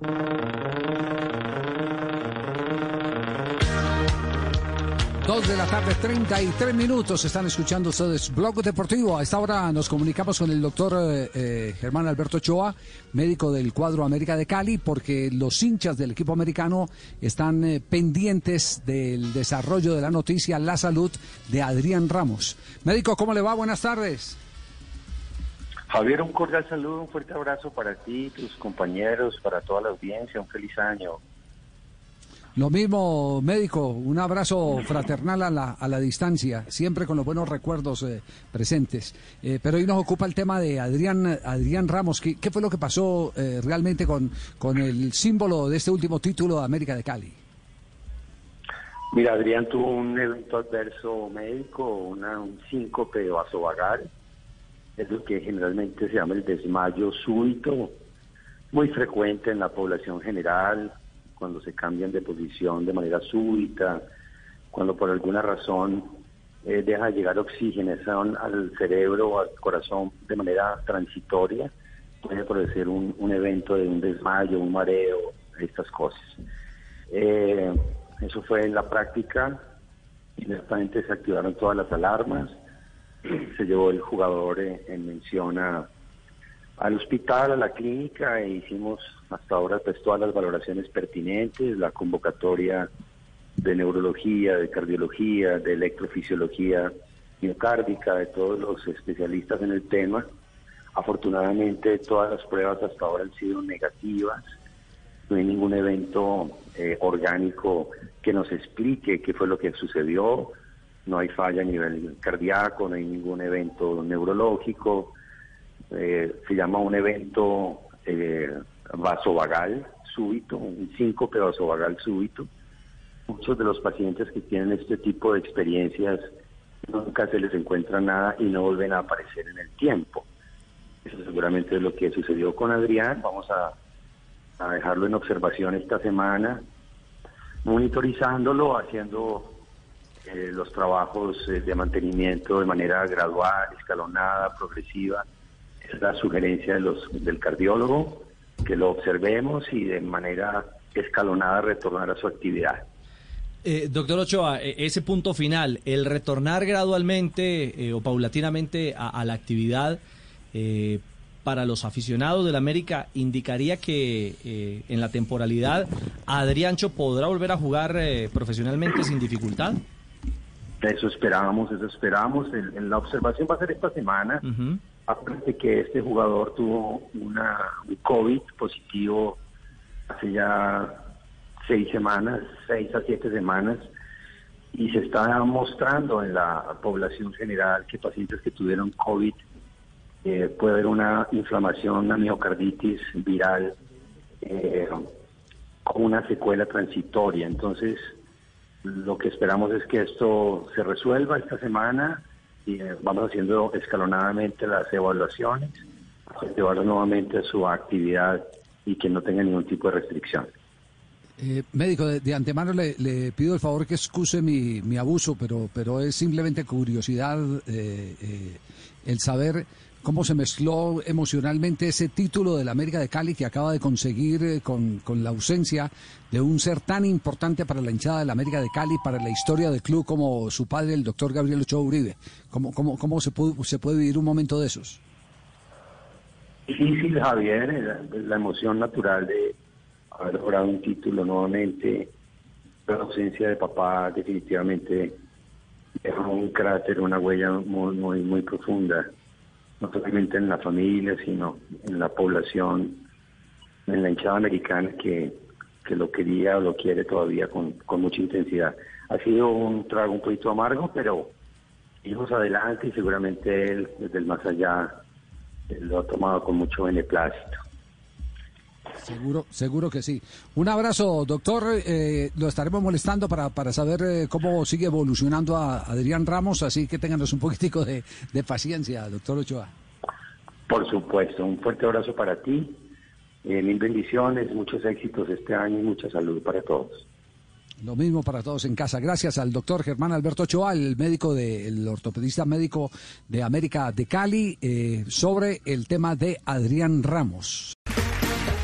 Dos de la tarde, 33 minutos. Están escuchando ustedes Blog Deportivo. A esta hora nos comunicamos con el doctor eh, eh, Germán Alberto Ochoa, médico del cuadro América de Cali, porque los hinchas del equipo americano están eh, pendientes del desarrollo de la noticia, la salud de Adrián Ramos. Médico, ¿cómo le va? Buenas tardes. Javier, un cordial saludo, un fuerte abrazo para ti, tus compañeros, para toda la audiencia, un feliz año. Lo mismo, médico, un abrazo fraternal a la, a la distancia, siempre con los buenos recuerdos eh, presentes. Eh, pero hoy nos ocupa el tema de Adrián, Adrián Ramos. ¿Qué, qué fue lo que pasó eh, realmente con, con el símbolo de este último título de América de Cali? Mira, Adrián tuvo un evento adverso médico, una, un síncope vasovagal, es lo que generalmente se llama el desmayo súbito, muy frecuente en la población general, cuando se cambian de posición de manera súbita, cuando por alguna razón eh, deja de llegar oxigenación al cerebro o al corazón de manera transitoria, puede producir un, un evento de un desmayo, un mareo, estas cosas. Eh, eso fue en la práctica, inmediatamente se activaron todas las alarmas, se llevó el jugador en mención a, al hospital, a la clínica, e hicimos hasta ahora pues todas las valoraciones pertinentes, la convocatoria de neurología, de cardiología, de electrofisiología miocárdica, de todos los especialistas en el tema. Afortunadamente todas las pruebas hasta ahora han sido negativas, no hay ningún evento eh, orgánico que nos explique qué fue lo que sucedió, no hay falla a nivel cardíaco, no hay ningún evento neurológico, eh, se llama un evento eh, vasovagal súbito, un síncope vasovagal súbito. Muchos de los pacientes que tienen este tipo de experiencias nunca se les encuentra nada y no vuelven a aparecer en el tiempo. Eso seguramente es lo que sucedió con Adrián. Vamos a, a dejarlo en observación esta semana, monitorizándolo, haciendo eh, los trabajos eh, de mantenimiento de manera gradual, escalonada, progresiva. Es la sugerencia de los, del cardiólogo, que lo observemos y de manera escalonada retornar a su actividad. Eh, doctor Ochoa, eh, ese punto final, el retornar gradualmente eh, o paulatinamente a, la actividad para los aficionados del América indicaría que en la temporalidad Adriancho podrá volver a jugar profesionalmente sin dificultad. Eso esperábamos, eso esperábamos. En la observación va a ser esta semana. Ujú. Aparte que este jugador tuvo una, un COVID positivo hace ya seis semanas, seis a siete semanas, y se está mostrando en la población general que pacientes que tuvieron COVID eh, puede haber una inflamación, una miocarditis viral eh, con una secuela transitoria. Entonces, lo que esperamos es que esto se resuelva esta semana y eh, vamos haciendo escalonadamente las evaluaciones, llevarlo nuevamente a su actividad y que no tenga ningún tipo de restricción. Eh, médico, de, de antemano le, le pido el favor que excuse mi, mi abuso, pero, pero es simplemente curiosidad eh, eh, el saber cómo se mezcló emocionalmente ese título del América de Cali que acaba de conseguir eh, con, con la ausencia de un ser tan importante para la hinchada del América de Cali, para la historia del club como su padre, el doctor Gabriel Ochoa Uribe. ¿Cómo, cómo, cómo se, pudo, se puede vivir un momento de esos? Difícil, Javier, la, la emoción natural de haber logrado un título nuevamente, la ausencia de papá definitivamente dejó un cráter, una huella muy, muy, muy profunda, no solamente en la familia, sino en la población, en la hinchada americana que, que lo quería o lo quiere todavía con, con mucha intensidad. Ha sido un trago un poquito amargo, pero hijos adelante y seguramente él, desde el más allá, lo ha tomado con mucho beneplácito. Seguro, seguro que sí. Un abrazo, doctor. Eh, lo estaremos molestando para, para saber eh, cómo sigue evolucionando a Adrián Ramos, así que ténganos un poquitico de, de paciencia, doctor Ochoa. Por supuesto, un fuerte abrazo para ti, eh, mil bendiciones, muchos éxitos este año y mucha salud para todos. Lo mismo para todos en casa. Gracias al doctor Germán Alberto Ochoa, el médico del ortopedista médico de América de Cali, eh, sobre el tema de Adrián Ramos.